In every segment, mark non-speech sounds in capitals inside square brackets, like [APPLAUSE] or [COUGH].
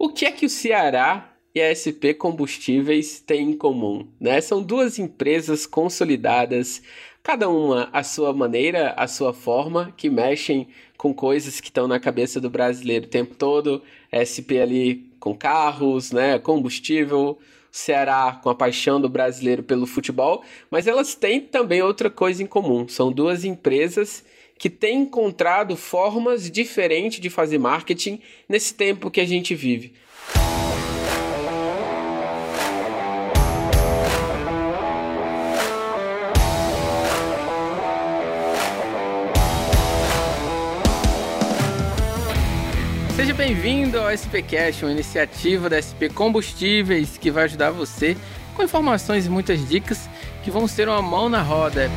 O que é que o Ceará e a SP Combustíveis têm em comum? Né? São duas empresas consolidadas, cada uma à sua maneira, à sua forma, que mexem com coisas que estão na cabeça do brasileiro o tempo todo. SP ali com carros, né, combustível, Ceará com a paixão do brasileiro pelo futebol, mas elas têm também outra coisa em comum. São duas empresas que têm encontrado formas diferentes de fazer marketing nesse tempo que a gente vive. Seja bem-vindo ao SPCast, uma iniciativa da SP Combustíveis que vai ajudar você com informações e muitas dicas que vão ser uma mão na roda.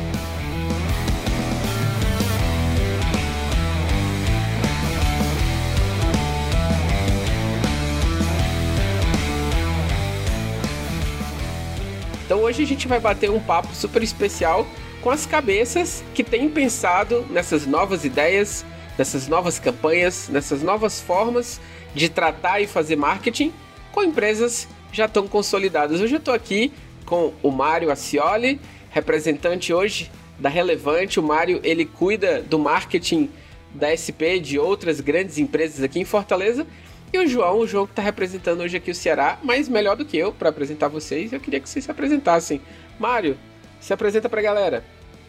Hoje a gente vai bater um papo super especial com as cabeças que têm pensado nessas novas ideias, nessas novas campanhas, nessas novas formas de tratar e fazer marketing com empresas já tão consolidadas. Hoje eu estou aqui com o Mário Acioli, representante hoje da Relevante. O Mário ele cuida do marketing da SP de outras grandes empresas aqui em Fortaleza. E o João, o João que está representando hoje aqui o Ceará, mas melhor do que eu para apresentar vocês, eu queria que vocês se apresentassem. Mário, se apresenta para a galera.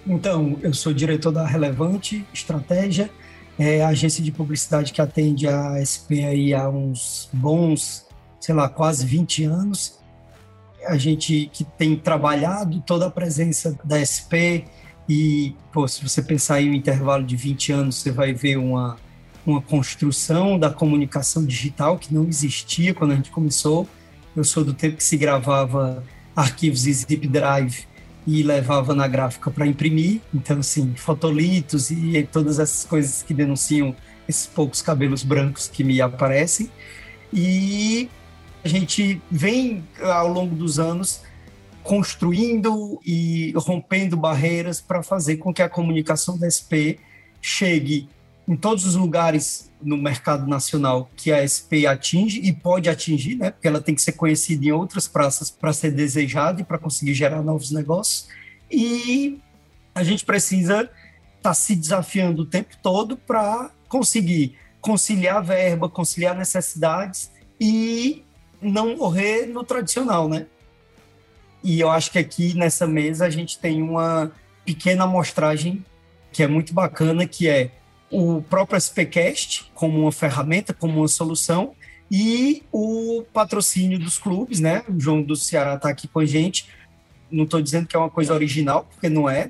Então, eu sou diretor da Relevante Estratégia é a agência de publicidade que atende a SP aí há uns bons, sei lá, quase 20 anos. A gente que tem trabalhado toda a presença da SP e, pô, se você pensar em um intervalo de 20 anos, você vai ver uma, uma construção da comunicação digital que não existia quando a gente começou. Eu sou do tempo que se gravava arquivos em zip drive e levava na gráfica para imprimir. Então, assim, fotolitos e todas essas coisas que denunciam esses poucos cabelos brancos que me aparecem. E a gente vem, ao longo dos anos, construindo e rompendo barreiras para fazer com que a comunicação da SP chegue em todos os lugares no mercado nacional que a SP atinge e pode atingir, né? Porque ela tem que ser conhecida em outras praças para ser desejada e para conseguir gerar novos negócios. E a gente precisa estar tá se desafiando o tempo todo para conseguir conciliar verba, conciliar necessidades e não morrer no tradicional, né? E eu acho que aqui nessa mesa a gente tem uma pequena amostragem que é muito bacana, que é o próprio SPCast como uma ferramenta, como uma solução, e o patrocínio dos clubes, né? O João do Ceará está aqui com a gente. Não estou dizendo que é uma coisa original, porque não é.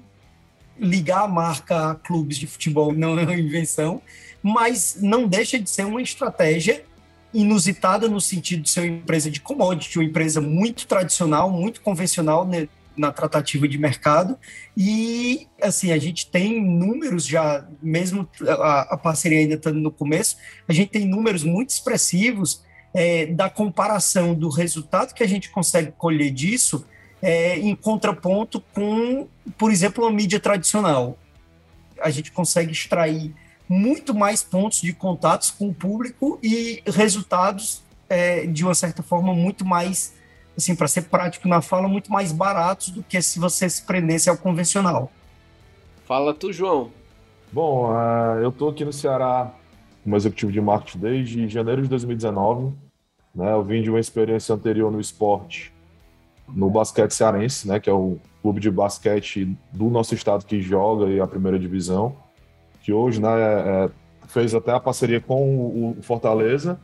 Ligar a marca a clubes de futebol [LAUGHS] não é uma invenção, mas não deixa de ser uma estratégia inusitada no sentido de ser uma empresa de commodity, uma empresa muito tradicional, muito convencional né? Na tratativa de mercado. E assim a gente tem números já mesmo a, a parceria ainda estando no começo a gente tem números muito expressivos é, da comparação do resultado que a gente consegue colher disso é, em contraponto com por exemplo uma mídia tradicional. A gente consegue extrair muito mais pontos de contatos com o público e resultados é, de uma certa forma muito mais assim, para ser prático na fala, muito mais baratos do que se você se prendesse ao convencional. Fala tu, João. Bom, uh, eu estou aqui no Ceará como executivo de marketing desde janeiro de 2019. Né? Eu vim de uma experiência anterior no esporte, no basquete cearense, né? que é o clube de basquete do nosso estado que joga e a primeira divisão, que hoje né, é, fez até a parceria com o Fortaleza.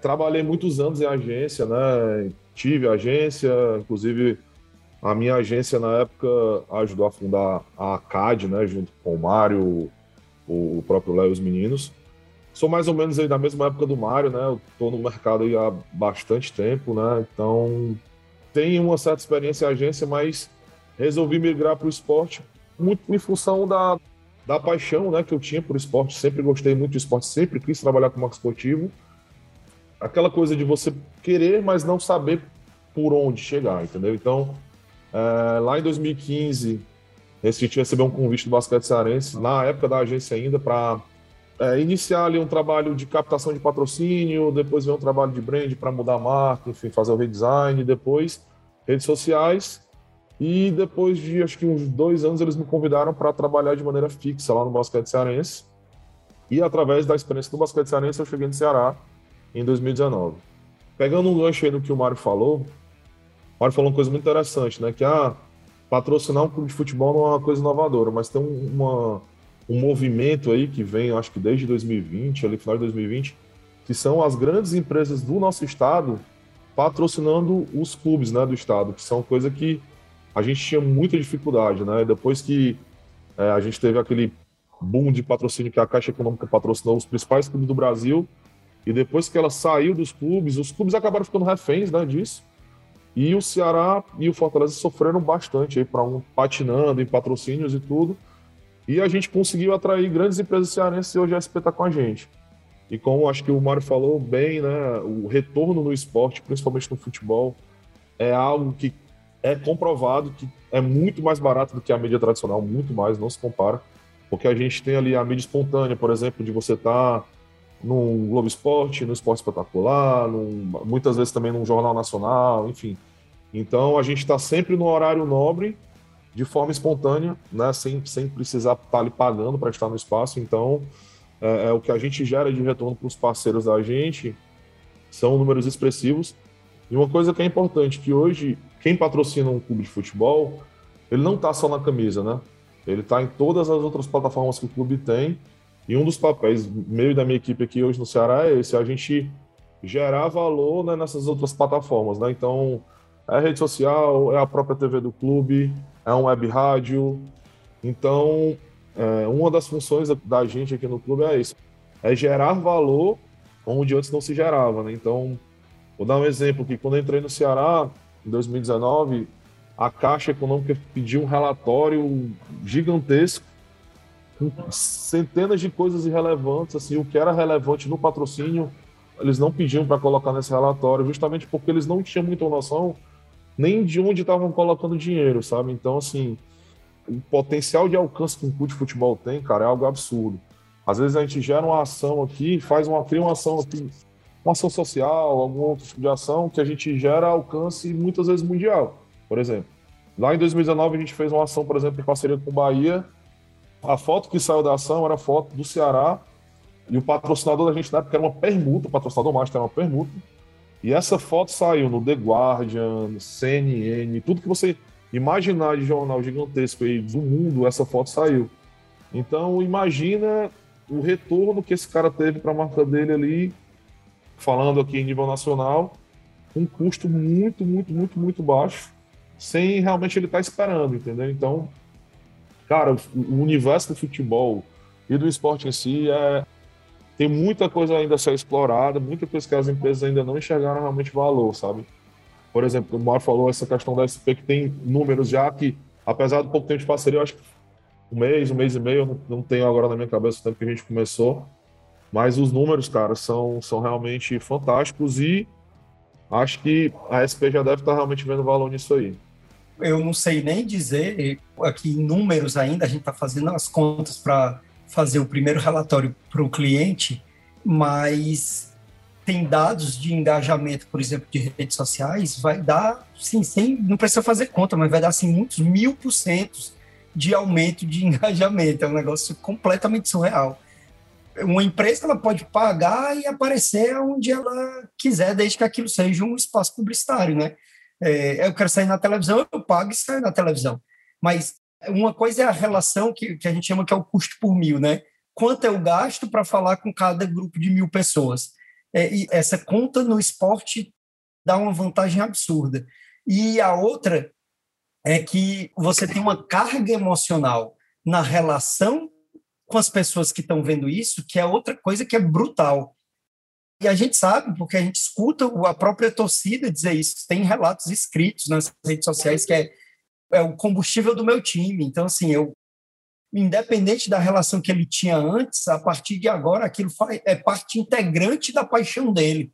Trabalhei muitos anos em agência, né? tive agência, inclusive a minha agência na época ajudou a fundar a CAD, né, junto com o Mário, o, próprio Léo e os meninos. Sou mais ou menos aí da mesma época do Mário, né? Eu tô no mercado aí há bastante tempo, né? Então, tenho uma certa experiência em agência, mas resolvi migrar para o esporte muito em função da, da paixão, né, que eu tinha por esporte. Sempre gostei muito de esporte, sempre quis trabalhar com marketing esportivo aquela coisa de você querer, mas não saber por onde chegar, entendeu? Então, é, lá em 2015, Recife recebeu um convite do basquete cearense, na época da agência ainda, para é, iniciar ali um trabalho de captação de patrocínio, depois ver um trabalho de brand para mudar a marca, enfim, fazer o redesign, depois redes sociais. E depois de acho que uns dois anos eles me convidaram para trabalhar de maneira fixa lá no basquete cearense. E através da experiência do basquete cearense eu cheguei no Ceará em 2019. Pegando um gancho aí no que o Mário falou, o Mário falou uma coisa muito interessante, né? Que ah, patrocinar um clube de futebol não é uma coisa inovadora, mas tem uma, um movimento aí que vem, acho que desde 2020, ali final de 2020, que são as grandes empresas do nosso estado patrocinando os clubes né, do estado, que são coisa que a gente tinha muita dificuldade, né? Depois que é, a gente teve aquele boom de patrocínio que a Caixa Econômica patrocinou os principais clubes do Brasil, e depois que ela saiu dos clubes, os clubes acabaram ficando reféns né, disso. E o Ceará e o Fortaleza sofreram bastante aí para um patinando em patrocínios e tudo. E a gente conseguiu atrair grandes empresas cearenses e hoje a SP está com a gente. E como acho que o Mário falou bem, né, o retorno no esporte, principalmente no futebol, é algo que é comprovado que é muito mais barato do que a mídia tradicional, muito mais, não se compara. Porque a gente tem ali a mídia espontânea, por exemplo, de você estar tá no Globo Esporte, no Esporte Espetacular, num, muitas vezes também num Jornal Nacional, enfim. Então a gente está sempre no horário nobre, de forma espontânea, né, sem, sem precisar estar tá ali pagando para estar no espaço. Então é, é, o que a gente gera de retorno para os parceiros da gente são números expressivos. E uma coisa que é importante, que hoje quem patrocina um clube de futebol, ele não está só na camisa, né? Ele está em todas as outras plataformas que o clube tem e um dos papéis meio da minha equipe aqui hoje no Ceará é esse, a gente gerar valor né, nessas outras plataformas, né? Então, é rede social, é a própria TV do clube, é um web rádio. Então, é, uma das funções da gente aqui no clube é isso, é gerar valor onde antes não se gerava, né? Então, vou dar um exemplo que quando entrei no Ceará, em 2019, a Caixa Econômica pediu um relatório gigantesco centenas de coisas irrelevantes, assim, o que era relevante no patrocínio, eles não pediam para colocar nesse relatório, justamente porque eles não tinham muita noção nem de onde estavam colocando dinheiro, sabe? Então, assim, o potencial de alcance que um clube de futebol tem, cara, é algo absurdo. Às vezes a gente gera uma ação aqui, faz uma, cria uma ação aqui, uma ação social, algum outro tipo de ação que a gente gera alcance muitas vezes mundial. Por exemplo, lá em 2019 a gente fez uma ação, por exemplo, em parceria com o Bahia, a foto que saiu da ação era a foto do Ceará e o patrocinador da gente na época era uma permuta, o patrocinador master era uma permuta. E essa foto saiu no The Guardian, CNN, tudo que você imaginar de jornal gigantesco aí do mundo, essa foto saiu. Então imagina o retorno que esse cara teve para a marca dele ali, falando aqui em nível nacional, um custo muito, muito, muito, muito baixo, sem realmente ele estar tá esperando, entendeu? Então cara, o universo do futebol e do esporte em si é, tem muita coisa ainda a ser explorada, muita coisa que as empresas ainda não enxergaram realmente valor, sabe? Por exemplo, o Mar falou essa questão da SP que tem números já que, apesar do pouco tempo de parceria, eu acho que um mês, um mês e meio, não tenho agora na minha cabeça o tempo que a gente começou, mas os números, cara, são, são realmente fantásticos e acho que a SP já deve estar realmente vendo valor nisso aí eu não sei nem dizer aqui em números ainda, a gente está fazendo as contas para fazer o primeiro relatório para o cliente, mas tem dados de engajamento, por exemplo, de redes sociais, vai dar, sim, sem, não precisa fazer conta, mas vai dar assim muitos mil por cento de aumento de [LAUGHS] engajamento. É um negócio completamente surreal. Uma empresa ela pode pagar e aparecer onde ela quiser, desde que aquilo seja um espaço publicitário, né? É, eu quero sair na televisão, eu pago e saio na televisão. Mas uma coisa é a relação que, que a gente chama que é o custo por mil, né? Quanto eu gasto para falar com cada grupo de mil pessoas? É, e essa conta no esporte dá uma vantagem absurda. E a outra é que você tem uma carga emocional na relação com as pessoas que estão vendo isso, que é outra coisa que é brutal. E a gente sabe, porque a gente escuta a própria torcida dizer isso. Tem relatos escritos nas redes sociais que é, é o combustível do meu time. Então, assim, eu, independente da relação que ele tinha antes, a partir de agora, aquilo é parte integrante da paixão dele.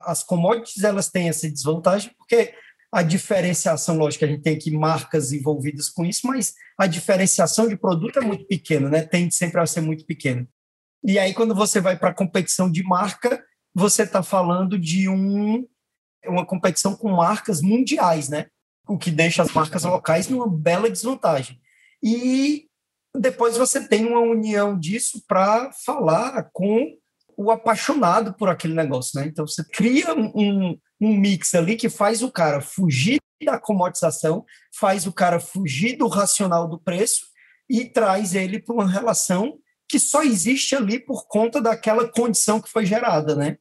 As commodities, elas têm essa desvantagem, porque a diferenciação, lógico, a gente tem aqui marcas envolvidas com isso, mas a diferenciação de produto é muito pequena, né? Tende sempre a ser muito pequena. E aí, quando você vai para a competição de marca, você está falando de um, uma competição com marcas mundiais, né? O que deixa as marcas locais numa bela desvantagem. E depois você tem uma união disso para falar com o apaixonado por aquele negócio, né? Então você cria um, um, um mix ali que faz o cara fugir da comodização, faz o cara fugir do racional do preço e traz ele para uma relação que só existe ali por conta daquela condição que foi gerada, né?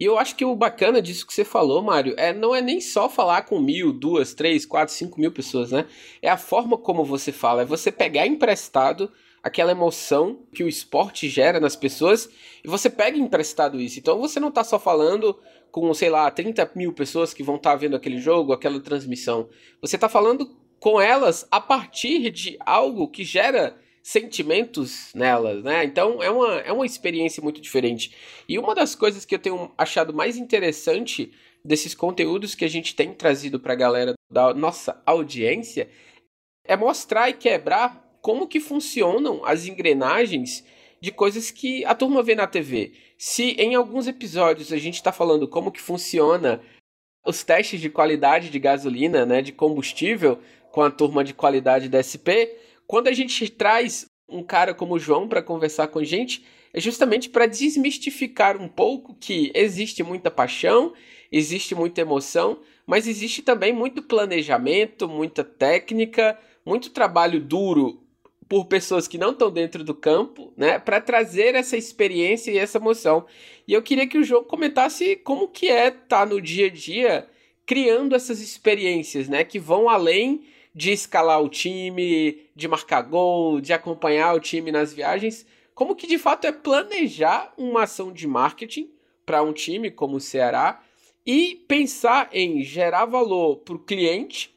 E eu acho que o bacana disso que você falou, Mário, é não é nem só falar com mil, duas, três, quatro, cinco mil pessoas, né? É a forma como você fala, é você pegar emprestado aquela emoção que o esporte gera nas pessoas e você pega emprestado isso. Então você não está só falando com, sei lá, 30 mil pessoas que vão estar tá vendo aquele jogo, aquela transmissão. Você está falando com elas a partir de algo que gera sentimentos nelas, né? Então é uma, é uma experiência muito diferente. E uma das coisas que eu tenho achado mais interessante desses conteúdos que a gente tem trazido para a galera da nossa audiência é mostrar e quebrar como que funcionam as engrenagens de coisas que a turma vê na TV. Se em alguns episódios a gente está falando como que funciona os testes de qualidade de gasolina, né, de combustível, com a turma de qualidade da SP, quando a gente traz um cara como o João para conversar com a gente, é justamente para desmistificar um pouco que existe muita paixão, existe muita emoção, mas existe também muito planejamento, muita técnica, muito trabalho duro por pessoas que não estão dentro do campo, né, para trazer essa experiência e essa emoção. E eu queria que o João comentasse como que é estar tá no dia a dia criando essas experiências, né, que vão além de escalar o time, de marcar gol, de acompanhar o time nas viagens, como que de fato é planejar uma ação de marketing para um time como o Ceará e pensar em gerar valor para o cliente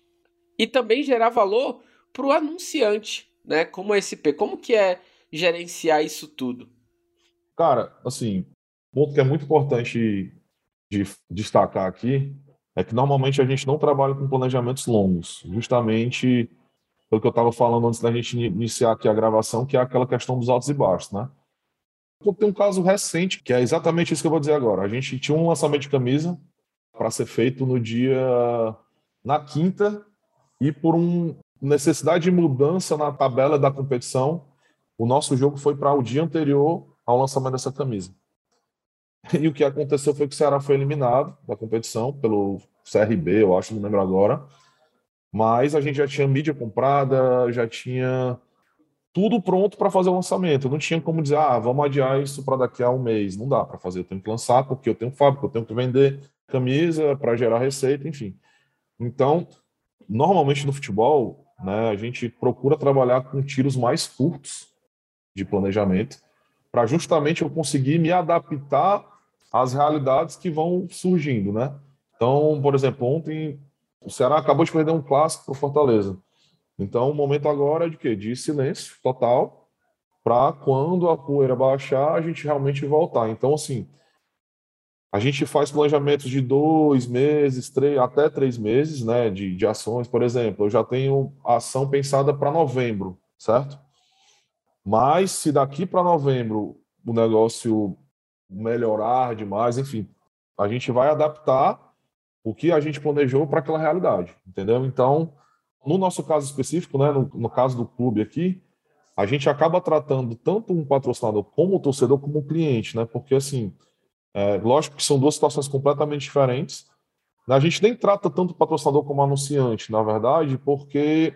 e também gerar valor para o anunciante, né? Como SP, como que é gerenciar isso tudo? Cara, assim, ponto que é muito importante de destacar aqui é que normalmente a gente não trabalha com planejamentos longos, justamente pelo que eu estava falando antes da gente iniciar aqui a gravação, que é aquela questão dos altos e baixos, né? Tem um caso recente, que é exatamente isso que eu vou dizer agora. A gente tinha um lançamento de camisa para ser feito no dia na quinta e por uma necessidade de mudança na tabela da competição, o nosso jogo foi para o dia anterior ao lançamento dessa camisa. [LAUGHS] E o que aconteceu foi que o Ceará foi eliminado da competição pelo CRB, eu acho, não lembro agora. Mas a gente já tinha mídia comprada, já tinha tudo pronto para fazer o lançamento. Não tinha como dizer, ah, vamos adiar isso para daqui a um mês. Não dá para fazer, eu tenho que lançar porque eu tenho fábrica, eu tenho que vender camisa para gerar receita, enfim. Então, normalmente no futebol, né, a gente procura trabalhar com tiros mais curtos de planejamento para justamente eu conseguir me adaptar às realidades que vão surgindo, né? Então, por exemplo, ontem o Ceará acabou de perder um clássico para Fortaleza. Então, o momento agora é de quê? De silêncio total para quando a poeira baixar, a gente realmente voltar. Então, assim, a gente faz planejamentos de dois meses, três, até três meses, né, de, de ações. Por exemplo, eu já tenho ação pensada para novembro, certo? Mas se daqui para novembro o negócio melhorar demais, enfim, a gente vai adaptar o que a gente planejou para aquela realidade, entendeu? Então, no nosso caso específico, né, no, no, caso do clube aqui, a gente acaba tratando tanto um patrocinador como o torcedor como o cliente, né? Porque assim, é, lógico que são duas situações completamente diferentes. A gente nem trata tanto o patrocinador como anunciante, na verdade, porque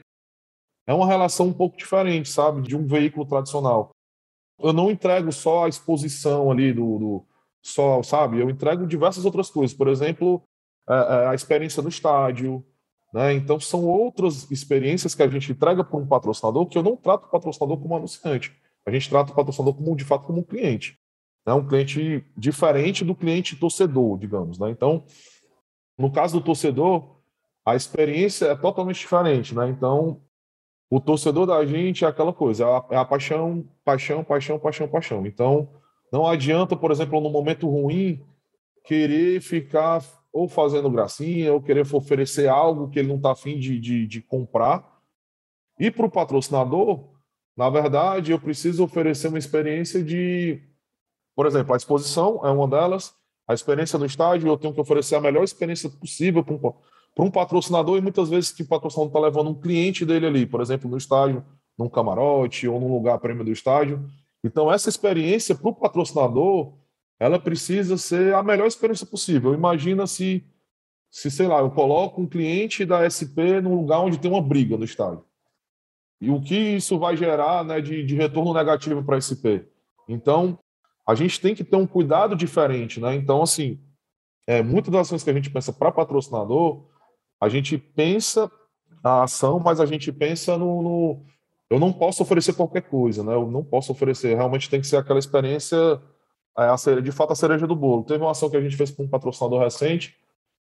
é uma relação um pouco diferente, sabe, de um veículo tradicional. Eu não entrego só a exposição ali do, do só, sabe? Eu entrego diversas outras coisas. Por exemplo, a, a experiência no estádio, né? Então são outras experiências que a gente entrega para um patrocinador que eu não trato o patrocinador como anunciante. A gente trata o patrocinador como de fato como um cliente, né? Um cliente diferente do cliente torcedor, digamos, né? Então, no caso do torcedor, a experiência é totalmente diferente, né? Então, o torcedor da gente é aquela coisa, é a, é a paixão, paixão, paixão, paixão, paixão. Então, não adianta, por exemplo, no momento ruim, querer ficar ou fazendo gracinha, ou querer oferecer algo que ele não está afim de, de, de comprar. E para o patrocinador, na verdade, eu preciso oferecer uma experiência de, por exemplo, a exposição é uma delas, a experiência no estádio, eu tenho que oferecer a melhor experiência possível para um, para um patrocinador, e muitas vezes que o patrocinador está levando um cliente dele ali, por exemplo, no estádio, num camarote ou num lugar prêmio do estádio. Então, essa experiência para o patrocinador, ela precisa ser a melhor experiência possível. Imagina se, se, sei lá, eu coloco um cliente da SP num lugar onde tem uma briga no estádio. E o que isso vai gerar né, de, de retorno negativo para a SP? Então, a gente tem que ter um cuidado diferente. Né? Então, assim, é, muitas das ações que a gente pensa para patrocinador, a gente pensa a ação, mas a gente pensa no, no, Eu não posso oferecer qualquer coisa, né? Eu não posso oferecer. Realmente tem que ser aquela experiência, é, a cereja, de fato, a cereja do bolo. Teve uma ação que a gente fez para um patrocinador recente,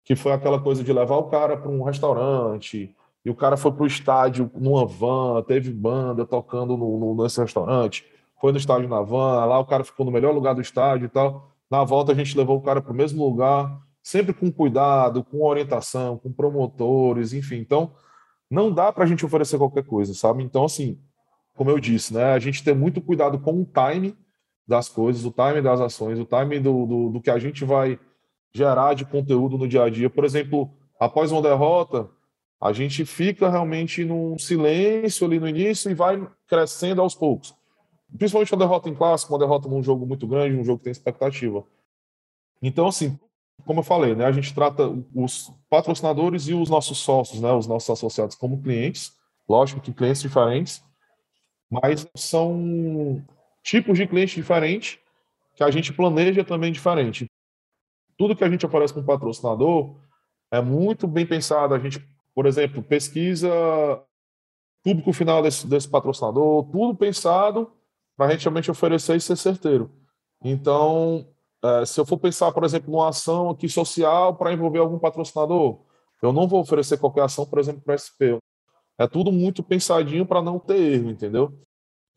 que foi aquela coisa de levar o cara para um restaurante, e o cara foi para o estádio numa van, teve banda tocando no, no, nesse restaurante, foi no estádio na van, lá o cara ficou no melhor lugar do estádio e tal. Na volta a gente levou o cara para o mesmo lugar, sempre com cuidado, com orientação, com promotores, enfim. Então, não dá para a gente oferecer qualquer coisa, sabe? Então, assim, como eu disse, né, a gente tem muito cuidado com o time das coisas, o time das ações, o time do, do, do que a gente vai gerar de conteúdo no dia a dia. Por exemplo, após uma derrota, a gente fica realmente num silêncio ali no início e vai crescendo aos poucos. Principalmente uma derrota em clássico, uma derrota num jogo muito grande, um jogo que tem expectativa. Então, assim, como eu falei, né, a gente trata os patrocinadores e os nossos sócios, né, os nossos associados como clientes, lógico que clientes diferentes, mas são tipos de clientes diferentes que a gente planeja também diferente. Tudo que a gente oferece um patrocinador é muito bem pensado. A gente, por exemplo, pesquisa público final desse, desse patrocinador, tudo pensado para a gente realmente oferecer e ser certeiro. Então, é, se eu for pensar, por exemplo, numa ação aqui social para envolver algum patrocinador, eu não vou oferecer qualquer ação, por exemplo, para SP. É tudo muito pensadinho para não ter erro, entendeu?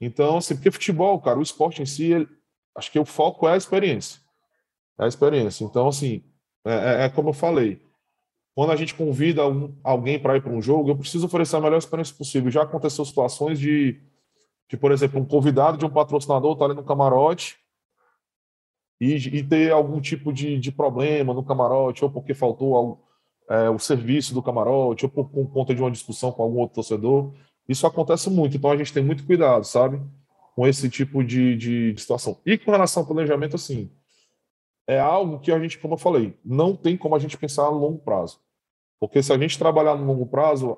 Então, assim, porque futebol, cara, o esporte em si, ele, acho que o foco é a experiência. É a experiência. Então, assim, é, é, é como eu falei. Quando a gente convida alguém para ir para um jogo, eu preciso oferecer a melhor experiência possível. Já aconteceu situações de, de por exemplo, um convidado de um patrocinador tá ali no camarote e, e ter algum tipo de, de, problema no camarote, ou porque faltou é, o serviço do camarote, ou por, por conta de uma discussão com algum outro torcedor. Isso acontece muito, então a gente tem muito cuidado, sabe? Com esse tipo de, de, de situação. E com relação ao planejamento, assim, é algo que a gente, como eu falei, não tem como a gente pensar a longo prazo. Porque se a gente trabalhar no longo prazo,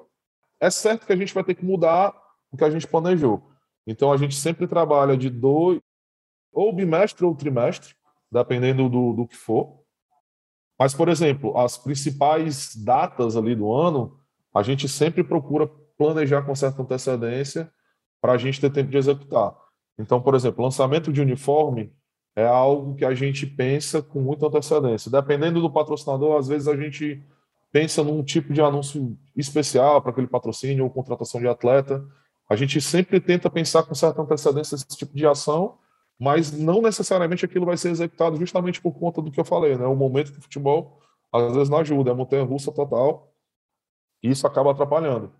é certo que a gente vai ter que mudar o que a gente planejou. Então a gente sempre trabalha de dois, ou bimestre ou trimestre, dependendo do, do que for. Mas, por exemplo, as principais datas ali do ano, a gente sempre procura planejar com certa antecedência para a gente ter tempo de executar. Então, por exemplo, lançamento de uniforme é algo que a gente pensa com muita antecedência. Dependendo do patrocinador, às vezes a gente pensa num tipo de anúncio especial para aquele patrocínio ou contratação de atleta. A gente sempre tenta pensar com certa antecedência esse tipo de ação mas não necessariamente aquilo vai ser executado justamente por conta do que eu falei, né? O momento do futebol às vezes não ajuda, é montanha russa total, e isso acaba atrapalhando.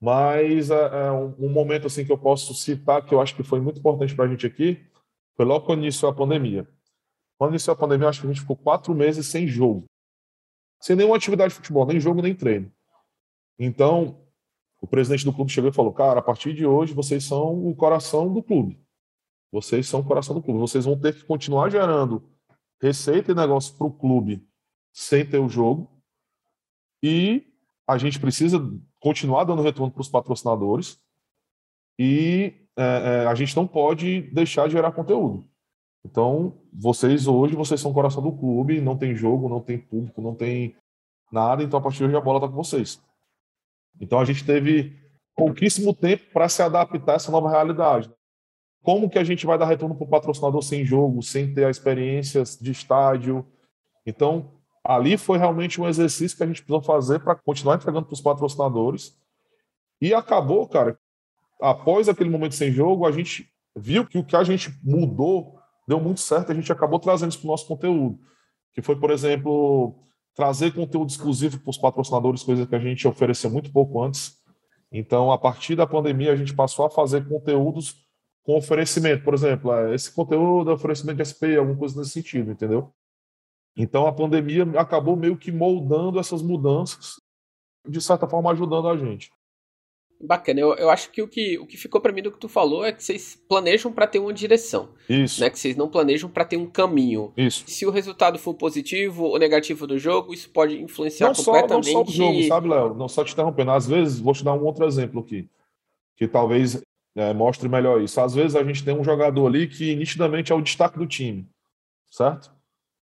Mas é, é um, um, momento assim que eu posso citar que eu acho que foi muito importante para a gente aqui foi logo quando iniciou a pandemia. Quando iniciou a pandemia, acho que a gente ficou quatro meses sem jogo, sem nenhuma atividade de futebol, nem jogo nem treino. Então, o presidente do clube chegou e falou: Cara, a partir de hoje vocês são o coração do clube. Vocês são o coração do clube. Vocês vão ter que continuar gerando receita e negócio para o clube sem ter o jogo. E a gente precisa continuar dando retorno para os patrocinadores. E é, é, a gente não pode deixar de gerar conteúdo. Então, vocês hoje, vocês são o coração do clube, não tem jogo, não tem público, não tem nada, então a partir de hoje a bola está com vocês. Então a gente teve pouquíssimo tempo para se adaptar a essa nova realidade como que a gente vai dar retorno para o patrocinador sem jogo, sem ter a experiência de estádio? Então, ali foi realmente um exercício que a gente precisou fazer para continuar entregando para os patrocinadores. E acabou, cara, após aquele momento sem jogo, a gente viu que o que a gente mudou deu muito certo, a gente acabou trazendo isso para o nosso conteúdo. Que foi, por exemplo, trazer conteúdo exclusivo para os patrocinadores, coisa que a gente ofereceu muito pouco antes. Então, a partir da pandemia, a gente passou a fazer conteúdos com oferecimento. Por exemplo, é, esse conteúdo é oferecimento de SP, alguma coisa nesse sentido, entendeu? Então, a pandemia acabou meio que moldando essas mudanças, de certa forma, ajudando a gente. Bacana, eu, eu acho que o que, o que ficou para mim do que tu falou é que vocês planejam para ter uma direção. Isso. Né? Que vocês não planejam para ter um caminho. Isso. Se o resultado for positivo ou negativo do jogo, isso pode influenciar não completamente. Só, não só o jogo, sabe, Léo? Não só te interrompendo. Às vezes, vou te dar um outro exemplo aqui, que talvez é, mostre melhor isso. Às vezes a gente tem um jogador ali que nitidamente é o destaque do time, certo?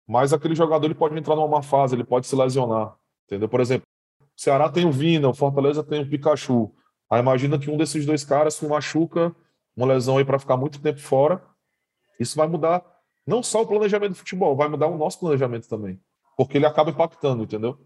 Mas aquele jogador ele pode entrar numa má fase, ele pode se lesionar, entendeu? Por exemplo, o Ceará tem o Vina, o Fortaleza tem o Pikachu. Aí imagina que um desses dois caras se machuca, uma lesão aí para ficar muito tempo fora. Isso vai mudar não só o planejamento do futebol, vai mudar o nosso planejamento também. Porque ele acaba impactando, entendeu?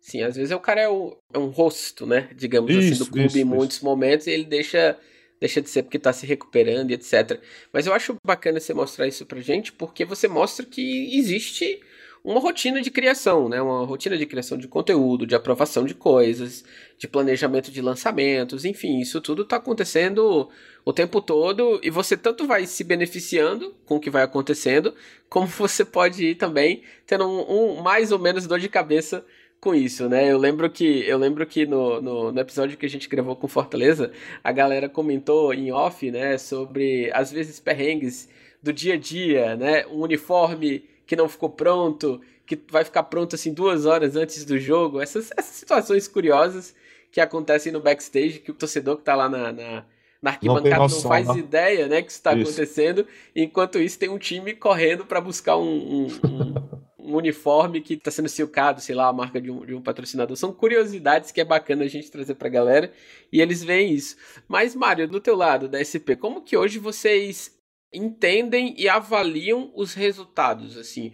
Sim, às vezes o cara é, o, é um rosto, né? Digamos isso, assim, do clube isso, em muitos isso. momentos e ele deixa, deixa de ser porque está se recuperando e etc. Mas eu acho bacana você mostrar isso pra gente, porque você mostra que existe uma rotina de criação, né? Uma rotina de criação de conteúdo, de aprovação de coisas, de planejamento de lançamentos, enfim, isso tudo está acontecendo o tempo todo e você tanto vai se beneficiando com o que vai acontecendo, como [LAUGHS] você pode ir também tendo um, um mais ou menos dor de cabeça com isso, né? Eu lembro que eu lembro que no, no, no, episódio que a gente gravou com Fortaleza, a galera comentou em off, né, sobre às vezes perrengues do dia a dia, né? Um uniforme que não ficou pronto, que vai ficar pronto assim duas horas antes do jogo. Essas, essas situações curiosas que acontecem no backstage, que o torcedor que tá lá na, na, na arquibancada não, noção, não faz né? ideia, né, que isso está acontecendo. Enquanto isso, tem um time correndo para buscar um, um, um, [LAUGHS] um, uniforme que está sendo silcado, sei lá, a marca de um, de um patrocinador. São curiosidades que é bacana a gente trazer para a galera e eles veem isso. Mas, Mário, do teu lado, da SP, como que hoje vocês entendem e avaliam os resultados, assim.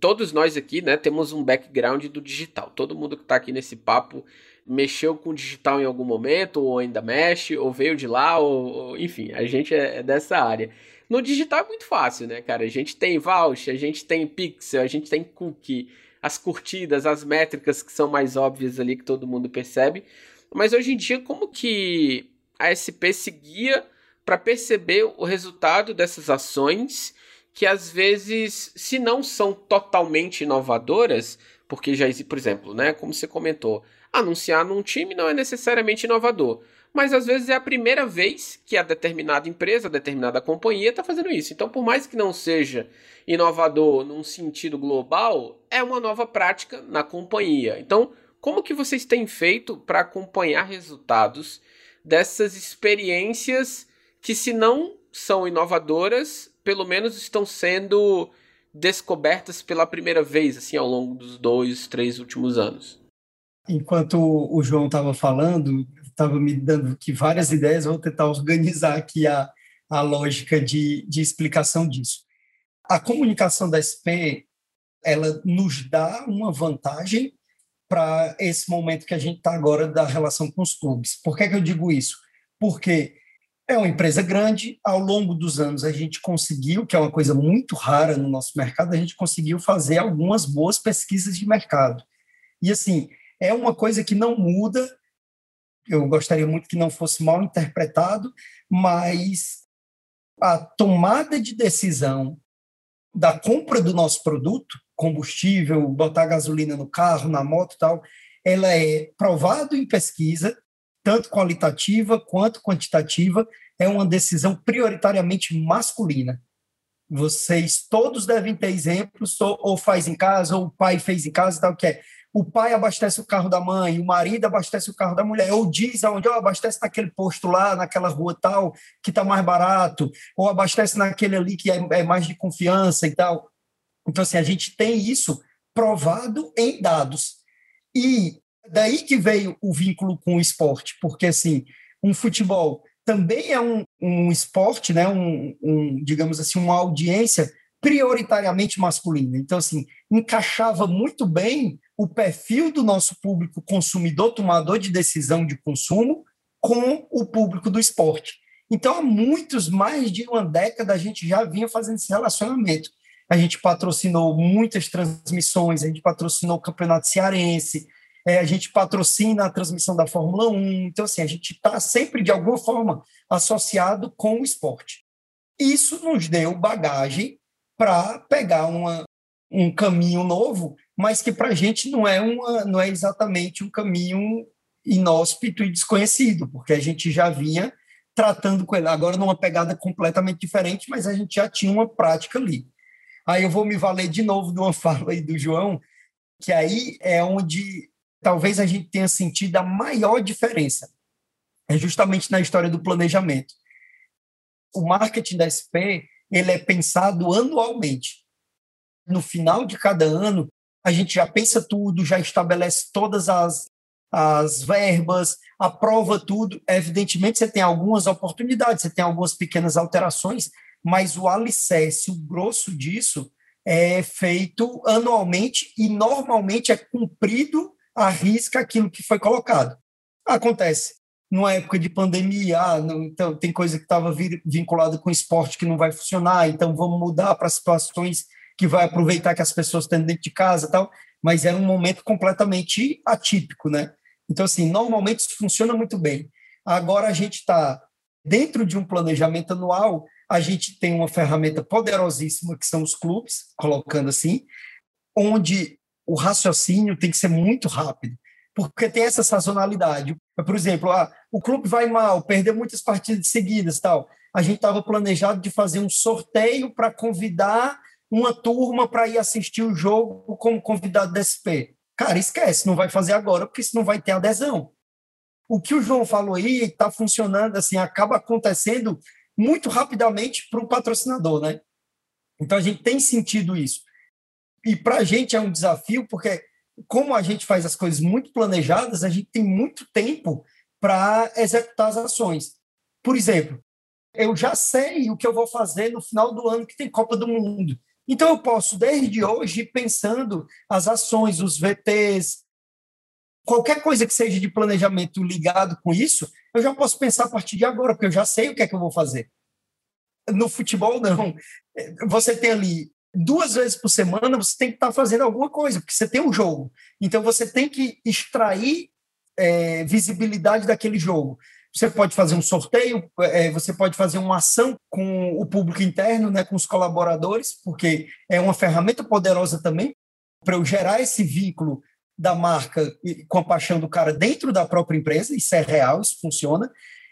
Todos nós aqui, né, temos um background do digital. Todo mundo que está aqui nesse papo mexeu com digital em algum momento, ou ainda mexe, ou veio de lá, ou, ou enfim, a gente é, é dessa área. No digital é muito fácil, né, cara? A gente tem voucher, a gente tem pixel, a gente tem cookie, as curtidas, as métricas que são mais óbvias ali que todo mundo percebe. Mas hoje em dia, como que a SP seguia para perceber o resultado dessas ações que às vezes, se não são totalmente inovadoras, porque já existe, por exemplo, né, como você comentou, anunciar num time não é necessariamente inovador, mas às vezes é a primeira vez que a determinada empresa, a determinada companhia está fazendo isso. Então, por mais que não seja inovador num sentido global, é uma nova prática na companhia. Então, como que vocês têm feito para acompanhar resultados dessas experiências que se não são inovadoras, pelo menos estão sendo descobertas pela primeira vez, assim, ao longo dos dois, três últimos anos. Enquanto o João estava falando, estava me dando que várias ideias, vou tentar organizar aqui a, a lógica de, de explicação disso. A comunicação da SP, ela nos dá uma vantagem para esse momento que a gente está agora da relação com os clubes. Por que, que eu digo isso? Porque é uma empresa grande, ao longo dos anos a gente conseguiu, que é uma coisa muito rara no nosso mercado, a gente conseguiu fazer algumas boas pesquisas de mercado. E assim, é uma coisa que não muda, eu gostaria muito que não fosse mal interpretado, mas a tomada de decisão da compra do nosso produto, combustível, botar gasolina no carro, na moto tal, ela é provado em pesquisa tanto qualitativa quanto quantitativa, é uma decisão prioritariamente masculina. Vocês todos devem ter exemplos, ou faz em casa, ou o pai fez em casa, tal que é. O pai abastece o carro da mãe, o marido abastece o carro da mulher, ou diz aonde, oh, abastece naquele posto lá, naquela rua tal, que está mais barato, ou abastece naquele ali que é, é mais de confiança e tal. Então, assim, a gente tem isso provado em dados. E daí que veio o vínculo com o esporte, porque assim, um futebol também é um, um esporte, né, um, um, digamos assim, uma audiência prioritariamente masculina. Então, assim, encaixava muito bem o perfil do nosso público consumidor, tomador de decisão de consumo, com o público do esporte. Então, há muitos, mais de uma década, a gente já vinha fazendo esse relacionamento. A gente patrocinou muitas transmissões, a gente patrocinou o Campeonato Cearense, é, a gente patrocina a transmissão da Fórmula 1. Então, assim, a gente está sempre, de alguma forma, associado com o esporte. Isso nos deu bagagem para pegar uma, um caminho novo, mas que para a gente não é, uma, não é exatamente um caminho inóspito e desconhecido, porque a gente já vinha tratando com ele, agora numa pegada completamente diferente, mas a gente já tinha uma prática ali. Aí eu vou me valer de novo de uma [LAUGHS] fala aí do João, que aí é onde talvez a gente tenha sentido a maior diferença. É justamente na história do planejamento. O marketing da SP, ele é pensado anualmente. No final de cada ano, a gente já pensa tudo, já estabelece todas as, as verbas, aprova tudo. Evidentemente, você tem algumas oportunidades, você tem algumas pequenas alterações, mas o alicerce, o grosso disso, é feito anualmente e normalmente é cumprido à risca aquilo que foi colocado. Acontece. Numa época de pandemia, ah, não, então tem coisa que estava vinculada com esporte que não vai funcionar, então vamos mudar para situações que vai aproveitar que as pessoas estão dentro de casa tal, mas era um momento completamente atípico, né? Então, assim, normalmente isso funciona muito bem. Agora a gente está dentro de um planejamento anual a gente tem uma ferramenta poderosíssima, que são os clubes, colocando assim, onde o raciocínio tem que ser muito rápido, porque tem essa sazonalidade. Por exemplo, ah, o clube vai mal, perdeu muitas partidas seguidas tal. A gente estava planejado de fazer um sorteio para convidar uma turma para ir assistir o jogo como convidado da SP. Cara, esquece, não vai fazer agora, porque isso não vai ter adesão. O que o João falou aí está funcionando, assim, acaba acontecendo muito rapidamente para o patrocinador, né? Então a gente tem sentido isso. E para a gente é um desafio, porque como a gente faz as coisas muito planejadas, a gente tem muito tempo para executar as ações. Por exemplo, eu já sei o que eu vou fazer no final do ano que tem Copa do Mundo. Então eu posso, desde hoje, pensando as ações, os VTs, qualquer coisa que seja de planejamento ligado com isso, eu já posso pensar a partir de agora, porque eu já sei o que é que eu vou fazer. No futebol, não. Você tem ali duas vezes por semana, você tem que estar fazendo alguma coisa, porque você tem um jogo. Então, você tem que extrair é, visibilidade daquele jogo. Você pode fazer um sorteio, é, você pode fazer uma ação com o público interno, né, com os colaboradores, porque é uma ferramenta poderosa também para eu gerar esse vínculo da marca com a paixão do cara dentro da própria empresa, isso é real, isso funciona.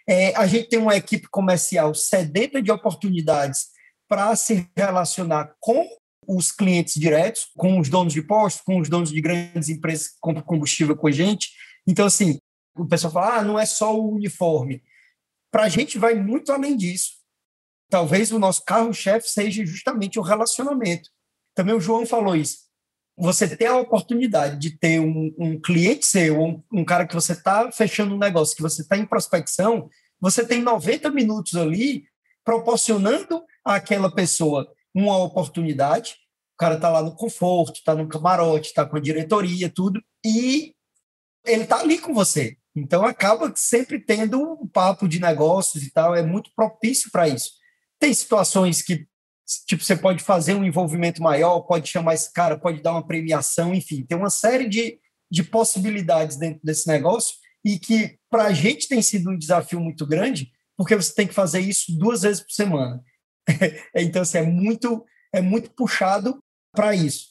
É, a gente tem uma equipe comercial sedenta de oportunidades para se relacionar com os clientes diretos, com os donos de postos, com os donos de grandes empresas que compram combustível com a gente. Então, assim, o pessoal fala, ah, não é só o uniforme. Para a gente vai muito além disso. Talvez o nosso carro-chefe seja justamente o relacionamento. Também o João falou isso você ter a oportunidade de ter um, um cliente seu, um, um, cara que você está fechando um negócio, que você está em prospecção, você tem 90 minutos ali proporcionando àquela pessoa uma oportunidade. O cara está lá no conforto, está no camarote, está com a diretoria, tudo, e ele está ali com você. Então acaba sempre tendo um papo de negócios e tal, é muito propício para isso. Tem situações que Tipo, você pode fazer um envolvimento maior, pode chamar esse cara, pode dar uma premiação, enfim, tem uma série de, de possibilidades dentro desse negócio e que para a gente tem sido um desafio muito grande, porque você tem que fazer isso duas vezes por semana. [LAUGHS] então, assim, é muito, é muito puxado para isso.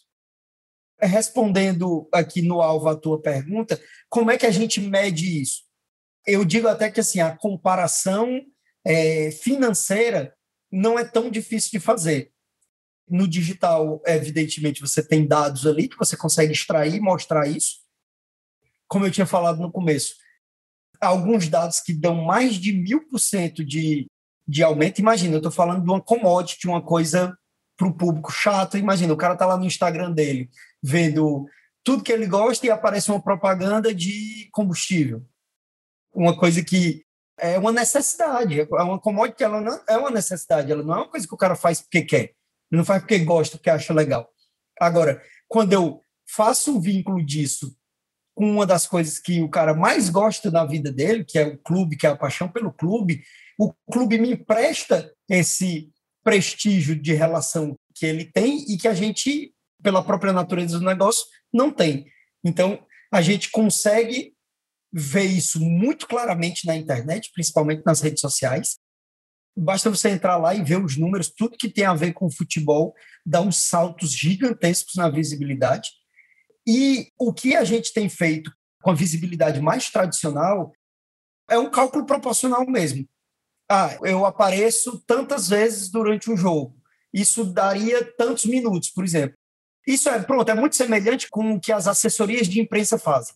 Respondendo aqui no alvo a tua pergunta, como é que a gente mede isso? Eu digo até que assim, a comparação é, financeira não é tão difícil de fazer. No digital, evidentemente, você tem dados ali que você consegue extrair e mostrar isso. Como eu tinha falado no começo, alguns dados que dão mais de mil por cento de, de aumento. Imagina, eu estou falando de uma commodity, uma coisa para o público chato. Imagina, o cara está lá no Instagram dele, vendo tudo que ele gosta e aparece uma propaganda de combustível. Uma coisa que é uma necessidade. É uma commodity, ela não é uma necessidade, ela não é uma coisa que o cara faz porque quer. Ele não faz porque gosta, porque acha legal. Agora, quando eu faço um vínculo disso com uma das coisas que o cara mais gosta na vida dele, que é o clube, que é a paixão pelo clube, o clube me empresta esse prestígio de relação que ele tem e que a gente, pela própria natureza do negócio, não tem. Então, A gente consegue ver isso muito claramente na internet, principalmente nas redes sociais. Basta você entrar lá e ver os números, tudo que tem a ver com futebol dá uns saltos gigantescos na visibilidade. E o que a gente tem feito com a visibilidade mais tradicional é um cálculo proporcional mesmo. Ah, eu apareço tantas vezes durante um jogo. Isso daria tantos minutos, por exemplo. Isso é, pronto, é muito semelhante com o que as assessorias de imprensa fazem.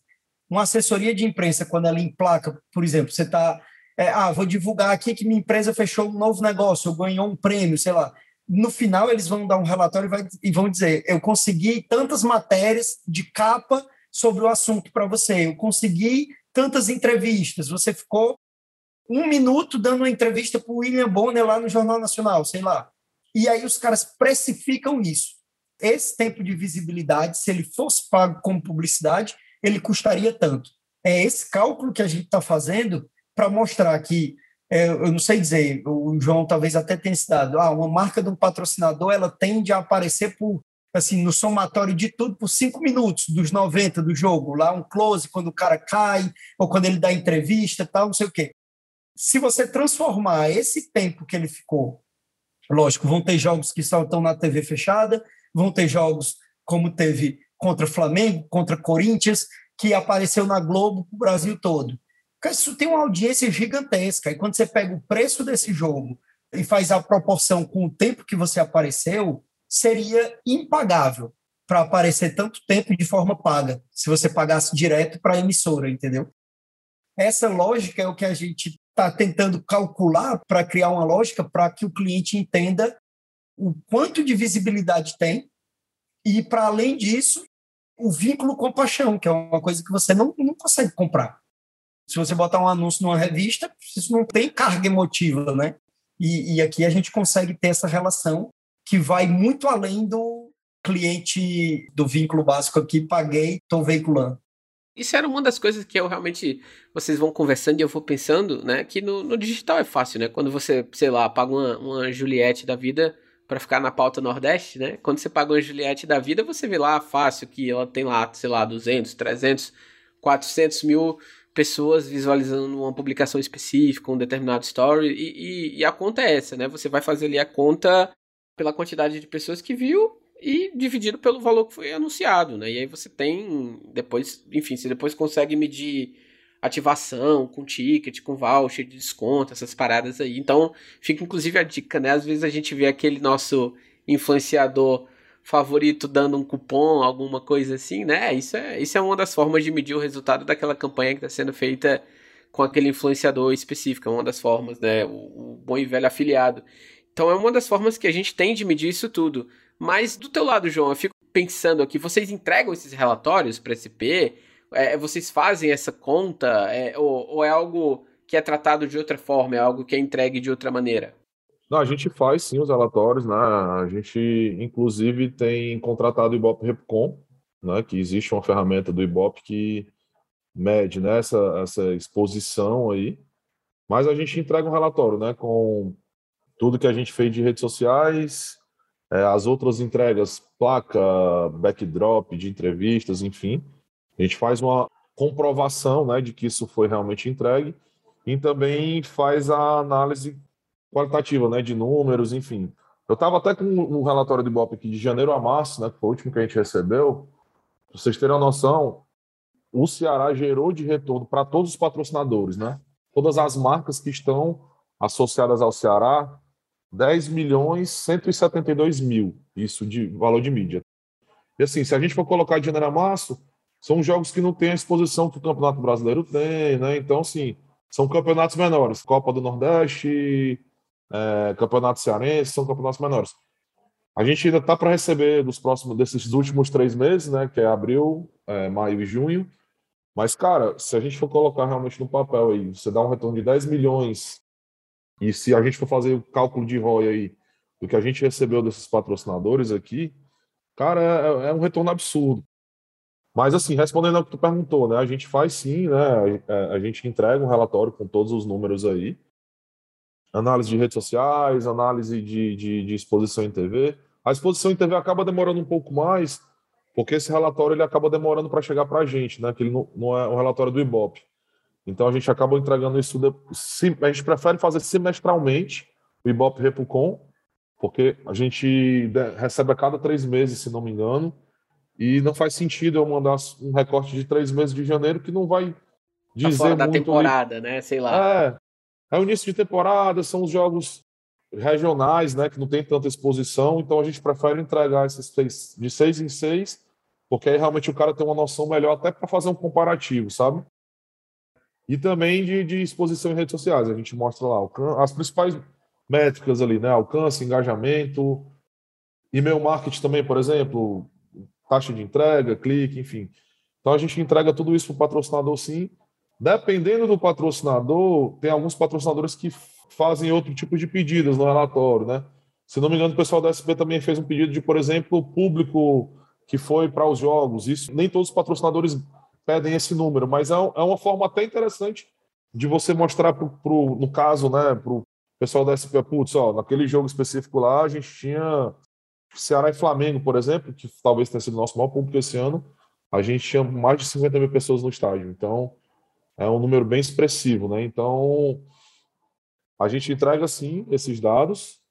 Uma assessoria de imprensa, quando ela emplaca, por exemplo, você está, é, ah, vou divulgar aqui que minha empresa fechou um novo negócio, ou ganhou um prêmio, sei lá. No final, eles vão dar um relatório e, vai, e vão dizer: eu consegui tantas matérias de capa sobre o assunto para você, eu consegui tantas entrevistas, você ficou um minuto dando uma entrevista para o William Bonner lá no Jornal Nacional, sei lá. E aí os caras precificam isso. Esse tempo de visibilidade, se ele fosse pago como publicidade, ele custaria tanto. É esse cálculo que a gente está fazendo para mostrar que, é, eu não sei dizer, o João talvez até tenha citado, ah, uma marca de um patrocinador ela tende a aparecer por assim, no somatório de tudo por cinco minutos dos 90 do jogo, lá um close quando o cara cai, ou quando ele dá entrevista, tal, não sei o quê. Se você transformar esse tempo que ele ficou Lógico, vão ter jogos que só estão na TV fechada, vão ter jogos como teve contra Flamengo, contra Corinthians, que apareceu na Globo para o Brasil todo. Isso tem uma audiência gigantesca. E quando você pega o preço desse jogo e faz a proporção com o tempo que você apareceu, seria impagável para aparecer tanto tempo de forma paga, se você pagasse direto para a emissora, entendeu? Essa lógica é o que a gente está tentando calcular para criar uma lógica para que o cliente entenda o quanto de visibilidade tem e, para além disso, o vínculo com paixão, que é uma coisa que você não, não consegue comprar. Se você botar um anúncio numa revista, isso não tem carga emotiva, né? E, e aqui a gente consegue ter essa relação que vai muito além do cliente do vínculo básico aqui, paguei, estou veiculando. Isso era uma das coisas que eu realmente. Vocês vão conversando e eu vou pensando, né? Que no, no digital é fácil, né? Quando você, sei lá, paga uma, uma Juliette da vida para ficar na pauta Nordeste, né? Quando você paga uma Juliette da vida, você vê lá fácil que ela tem lá, sei lá, 200, 300, 400 mil pessoas visualizando uma publicação específica, um determinado story, e, e, e a conta é essa, né? Você vai fazer ali a conta pela quantidade de pessoas que viu e dividido pelo valor que foi anunciado, né? E aí você tem depois, enfim, você depois consegue medir ativação com ticket, com voucher de desconto, essas paradas aí. Então, fica inclusive a dica, né? Às vezes a gente vê aquele nosso influenciador favorito dando um cupom, alguma coisa assim, né? Isso é, isso é uma das formas de medir o resultado daquela campanha que está sendo feita com aquele influenciador específico, é uma das formas, né? O, o bom e velho afiliado. Então é uma das formas que a gente tem de medir isso tudo. Mas do teu lado, João, eu fico pensando aqui, vocês entregam esses relatórios para SP? É, vocês fazem essa conta? É, ou, ou, é algo que é tratado de outra forma? É algo que é entregue de outra maneira? Não, a gente faz sim os relatórios, né? A gente, inclusive, tem contratado o Ibope Repcom, né? Que existe uma ferramenta do Ibope que mede né, essa, essa exposição aí. Mas a gente entrega um relatório, né? Com tudo que a gente fez de redes sociais, as outras entregas, placa, backdrop de entrevistas, enfim, a gente faz uma comprovação né, de que isso foi realmente entregue e também faz a análise qualitativa né, de números, enfim. Eu estava até com um relatório de BOP aqui de janeiro a março, né, que foi o último que a gente recebeu. Para vocês terem uma noção, o Ceará gerou de retorno para todos os patrocinadores, né? Todas as marcas que estão associadas ao Ceará 10 milhões 172 mil, isso de valor de mídia. E assim, se a gente for colocar de janeiro a março, são jogos que não têm a exposição que o Campeonato Brasileiro tem, né? Então, assim, são campeonatos menores. Copa do Nordeste, é, Campeonato Cearense, são campeonatos menores. A gente ainda está para receber dos próximos, desses últimos três meses, né? Que é abril, é, maio e junho. Mas, cara, se a gente for colocar realmente no papel aí, você dá um retorno de 10 milhões e se a gente for fazer o cálculo de ROI aí do que a gente recebeu desses patrocinadores aqui, cara, é, é um retorno absurdo. Mas assim, respondendo ao que tu perguntou, né? A gente faz sim, né? A, a gente entrega um relatório com todos os números aí. Análise de redes sociais, análise de, de, de exposição em TV. A exposição em TV acaba demorando um pouco mais, porque esse relatório ele acaba demorando para chegar para a gente, né? Que ele não, não é um relatório do IBOP. Então a gente acaba entregando isso. A gente prefere fazer semestralmente o IBOP Repucom, porque a gente recebe a cada três meses, se não me engano, e não faz sentido eu mandar um recorte de três meses de janeiro que não vai dizer tá fora da temporada, né? Sei lá. É, é o início de temporada, são os jogos regionais, né, que não tem tanta exposição, então a gente prefere entregar esses seis, de seis em seis, porque aí realmente o cara tem uma noção melhor até para fazer um comparativo, sabe? E também de, de, exposição em redes sociais. A gente mostra lá as principais métricas ali, né? Alcance, engajamento, e-mail marketing também, por exemplo, taxa de entrega, clique, enfim. Então a gente entrega tudo isso para o patrocinador sim. Dependendo do patrocinador, tem alguns patrocinadores que fazem outro tipo de pedidos no relatório, né? Se não me engano, o pessoal da SP também fez um pedido de, por exemplo, público que foi para os jogos. Isso nem todos os patrocinadores pedem esse número, mas é, é uma forma até interessante de você mostrar pro, pro no caso, né, para o pessoal da SP, putz, ó, naquele jogo específico lá, a gente tinha Ceará e Flamengo, por exemplo, que talvez tenha sido o nosso maior público esse ano, a gente tinha mais de 50 mil pessoas no estádio. Então, é um número bem expressivo, né? Então, a gente entrega, sim, esses dados,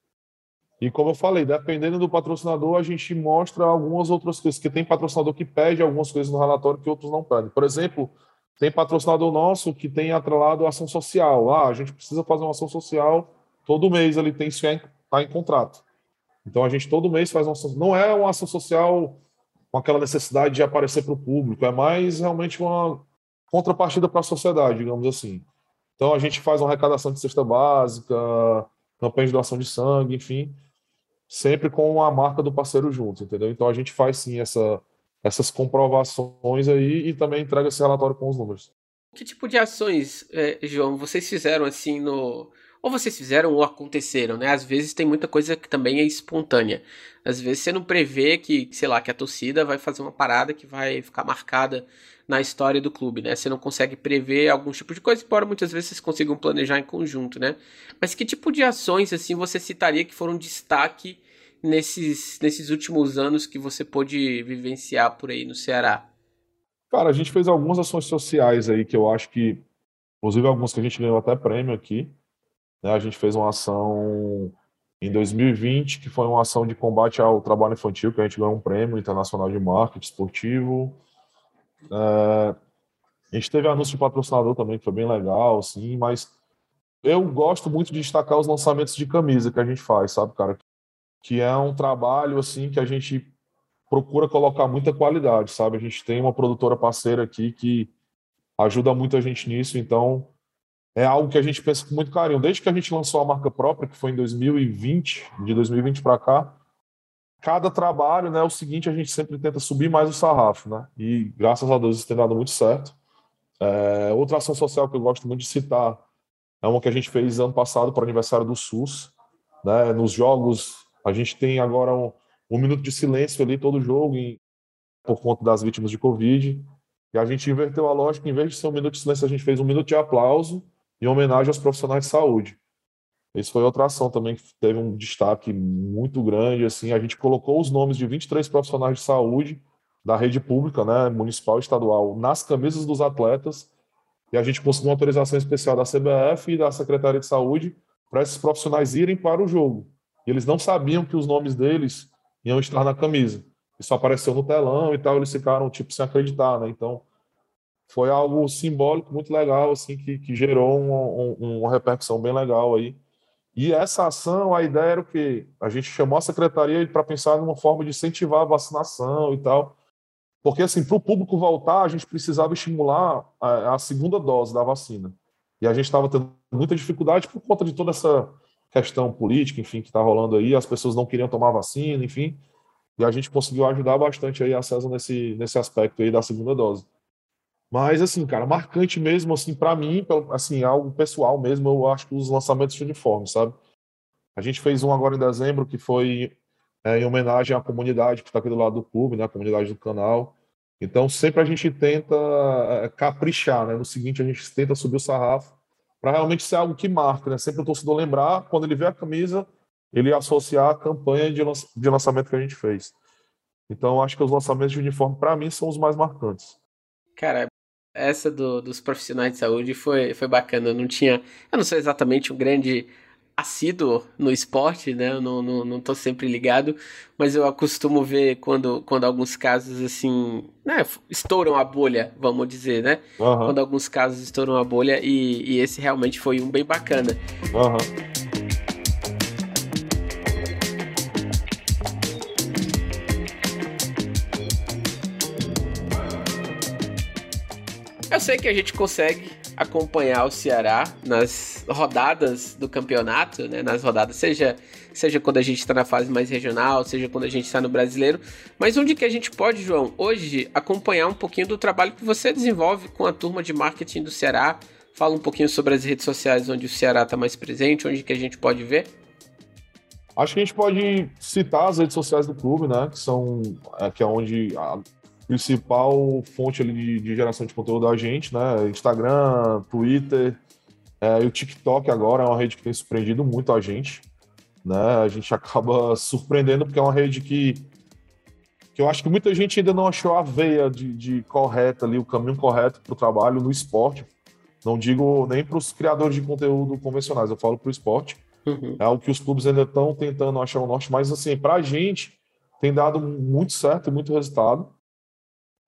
e como eu falei, dependendo do patrocinador, a gente mostra algumas outras coisas, que tem patrocinador que pede algumas coisas no relatório que outros não pedem. Por exemplo, tem patrocinador nosso que tem atrelado ação social. Ah, a gente precisa fazer uma ação social todo mês, ele tem isso está em contrato. Então a gente todo mês faz uma ação. Não é uma ação social com aquela necessidade de aparecer para o público, é mais realmente uma contrapartida para a sociedade, digamos assim. Então a gente faz uma arrecadação de cesta básica, campanha de doação de sangue, enfim sempre com a marca do parceiro junto, entendeu? Então a gente faz sim essa, essas comprovações aí e também entrega esse relatório com os números. Que tipo de ações, eh, João, vocês fizeram assim no. Ou vocês fizeram ou aconteceram, né? Às vezes tem muita coisa que também é espontânea. Às vezes você não prevê que, sei lá, que a torcida vai fazer uma parada que vai ficar marcada na história do clube, né? Você não consegue prever algum tipo de coisa, embora muitas vezes vocês consigam planejar em conjunto, né? Mas que tipo de ações, assim, você citaria que foram destaque nesses, nesses últimos anos que você pôde vivenciar por aí no Ceará? Cara, a gente fez algumas ações sociais aí que eu acho que, inclusive algumas que a gente ganhou até prêmio aqui. Né? A gente fez uma ação em 2020, que foi uma ação de combate ao trabalho infantil, que a gente ganhou um prêmio internacional de marketing esportivo. É, a gente teve anúncio de patrocinador também, que foi bem legal, assim, mas eu gosto muito de destacar os lançamentos de camisa que a gente faz, sabe, cara? Que é um trabalho, assim, que a gente procura colocar muita qualidade, sabe? A gente tem uma produtora parceira aqui que ajuda muito a gente nisso, então é algo que a gente pensa com muito carinho. Desde que a gente lançou a marca própria, que foi em 2020, de 2020 para cá, cada trabalho, né, é o seguinte, a gente sempre tenta subir mais o sarrafo, né? E graças a Deus isso tem dado muito certo. É, outra ação social que eu gosto muito de citar é uma que a gente fez ano passado para o aniversário do SUS, né? Nos jogos a gente tem agora um, um minuto de silêncio ali todo jogo em, por conta das vítimas de Covid. E a gente inverteu a lógica, em vez de ser um minuto de silêncio, a gente fez um minuto de aplauso em homenagem aos profissionais de saúde. Isso foi outra ação também que teve um destaque muito grande. Assim, a gente colocou os nomes de 23 profissionais de saúde da rede pública, né, municipal e estadual, nas camisas dos atletas. E a gente conseguiu uma autorização especial da CBF e da Secretaria de Saúde para esses profissionais irem para o jogo. E eles não sabiam que os nomes deles iam estar na camisa. Isso apareceu no telão e tal, eles ficaram tipo sem acreditar, né? Então, foi algo simbólico muito legal, assim, que, que gerou uma, uma repercussão bem legal aí e essa ação, a ideia era o quê? A gente chamou a secretaria para pensar numa forma de incentivar a vacinação e tal. Porque, assim, para o público voltar, a gente precisava estimular a, a segunda dose da vacina. E a gente estava tendo muita dificuldade por conta de toda essa questão política, enfim, que está rolando aí. As pessoas não queriam tomar vacina, enfim. E a gente conseguiu ajudar bastante aí a César nesse, nesse aspecto aí da segunda dose. Mas, assim, cara, marcante mesmo, assim, para mim, assim, algo pessoal mesmo, eu acho que os lançamentos de uniforme, sabe? A gente fez um agora em dezembro que foi é, em homenagem à comunidade que está aqui do lado do clube, né, a comunidade do canal. Então, sempre a gente tenta é, caprichar, né? No seguinte, a gente tenta subir o sarrafo para realmente ser algo que marca, né? Sempre o torcedor lembrar, quando ele vê a camisa, ele associar a campanha de, lançamento que a gente fez. Então, acho que os lançamentos de uniforme, para mim, são os mais marcantes. Cara, essa do, dos profissionais de saúde foi, foi bacana. Eu não tinha. Eu não sou exatamente um grande assíduo no esporte, né? Eu não, não, não tô sempre ligado, mas eu acostumo ver quando, quando alguns casos assim, né, estouram a bolha, vamos dizer, né? Uhum. Quando alguns casos estouram a bolha e, e esse realmente foi um bem bacana. Uhum. Sei que a gente consegue acompanhar o Ceará nas rodadas do campeonato, né? Nas rodadas, seja, seja quando a gente está na fase mais regional, seja quando a gente está no brasileiro. Mas onde que a gente pode, João, hoje acompanhar um pouquinho do trabalho que você desenvolve com a turma de marketing do Ceará? Fala um pouquinho sobre as redes sociais onde o Ceará está mais presente, onde que a gente pode ver. Acho que a gente pode citar as redes sociais do clube, né? Que são é, que é onde a principal fonte ali de, de, geração de conteúdo da gente, né? Instagram, Twitter, é, e o TikTok agora é uma rede que tem surpreendido muito a gente, né? A gente [LAUGHS] acaba surpreendendo porque é uma rede que que eu acho que muita gente ainda não achou a veia de, de correta ali, o caminho correto para o trabalho no esporte. Não digo nem para os criadores de conteúdo convencionais, eu falo para o esporte. Uhum. É o que os clubes ainda estão tentando achar o norte, mas assim, para a gente tem dado muito certo, muito resultado.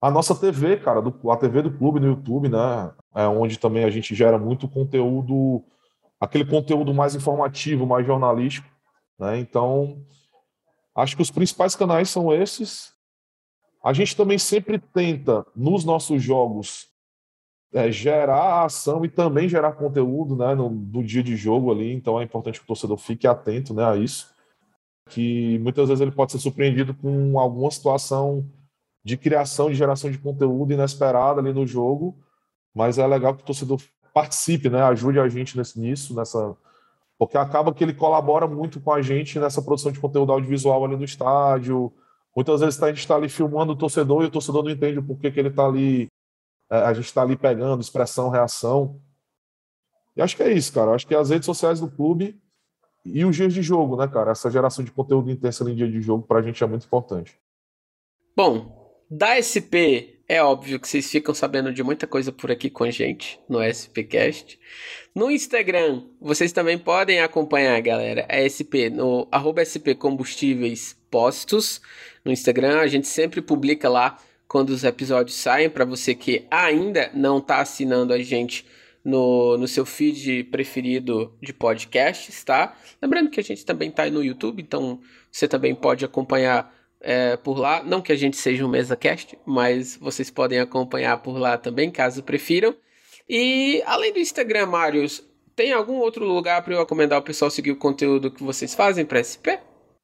A nossa TV, cara, do, a TV do clube no YouTube, né? É onde também a gente gera muito conteúdo, aquele conteúdo mais informativo, mais jornalístico, né? Então, acho que os principais canais são esses. A gente também sempre tenta, nos nossos jogos, é, gerar ação e também gerar conteúdo né, no, do dia de jogo ali. Então é importante que o torcedor fique atento né, a isso. Que muitas vezes ele pode ser surpreendido com alguma situação de criação, de geração de conteúdo inesperada ali no jogo, mas é legal que o torcedor participe, né? Ajude a gente nesse, nisso, nessa. Porque acaba que ele colabora muito com a gente nessa produção de conteúdo audiovisual ali no estádio. Muitas vezes a gente está ali filmando o torcedor e o torcedor não entende o porquê que ele está ali. É, a gente está ali pegando expressão, reação. E acho que é isso, cara. Acho que as redes sociais do clube e os dias de jogo, né, cara? Essa geração de conteúdo intensa no dia de jogo para a gente é muito importante. Bom, da SP, é óbvio que vocês ficam sabendo de muita coisa por aqui com a gente no SPcast. No Instagram, vocês também podem acompanhar, galera, a SP no arroba SP Combustíveis Postos. No Instagram, a gente sempre publica lá quando os episódios saem, para você que ainda não está assinando a gente no, no seu feed preferido de podcasts, tá? Lembrando que a gente também está no YouTube, então você também pode acompanhar é, por lá. Não que a gente seja um MesaCast, mas vocês podem acompanhar por lá também, caso prefiram. E além do Instagram, Marius, tem algum outro lugar para eu recomendar o pessoal seguir o conteúdo que vocês fazem para SP?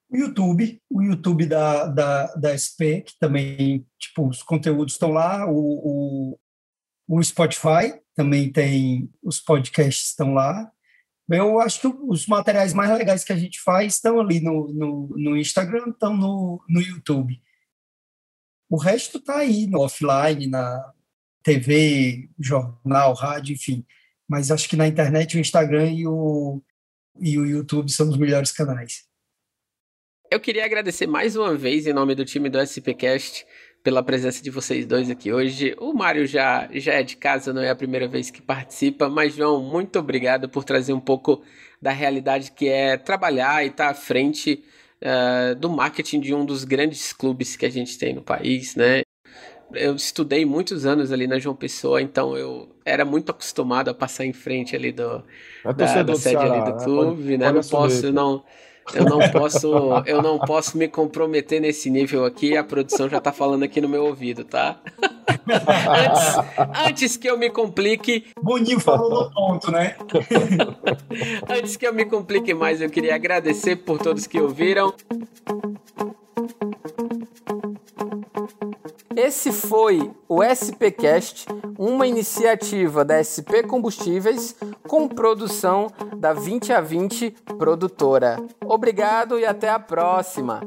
O YouTube, o YouTube da, da, da SP, que também, tipo, os conteúdos estão lá, o, o, o Spotify também tem, os podcasts estão lá, eu acho que os materiais mais legais que a gente faz estão ali no, no, no Instagram, estão no, no YouTube. O resto está aí no offline, na TV, jornal, rádio, enfim. Mas acho que na internet o Instagram e o, e o YouTube são os melhores canais. Eu queria agradecer mais uma vez, em nome do time do SPCast, pela presença de vocês dois aqui hoje. O Mário já, já é de casa, não é a primeira vez que participa, mas João, muito obrigado por trazer um pouco da realidade que é trabalhar e estar tá à frente uh, do marketing de um dos grandes clubes que a gente tem no país, né? Eu estudei muitos anos ali na João Pessoa, então eu era muito acostumado a passar em frente ali do, é da, da sede ali do né? clube, né? Não posso, não eu não posso, eu não posso me comprometer nesse nível aqui. A produção já tá falando aqui no meu ouvido, tá? antes, antes que eu me complique. Boninho falou no ponto, né? antes que eu me complique mais, eu queria agradecer por todos que ouviram. Esse foi o SPcast, uma iniciativa da SP Combustíveis com produção da 20 a 20 produtora. Obrigado e até a próxima.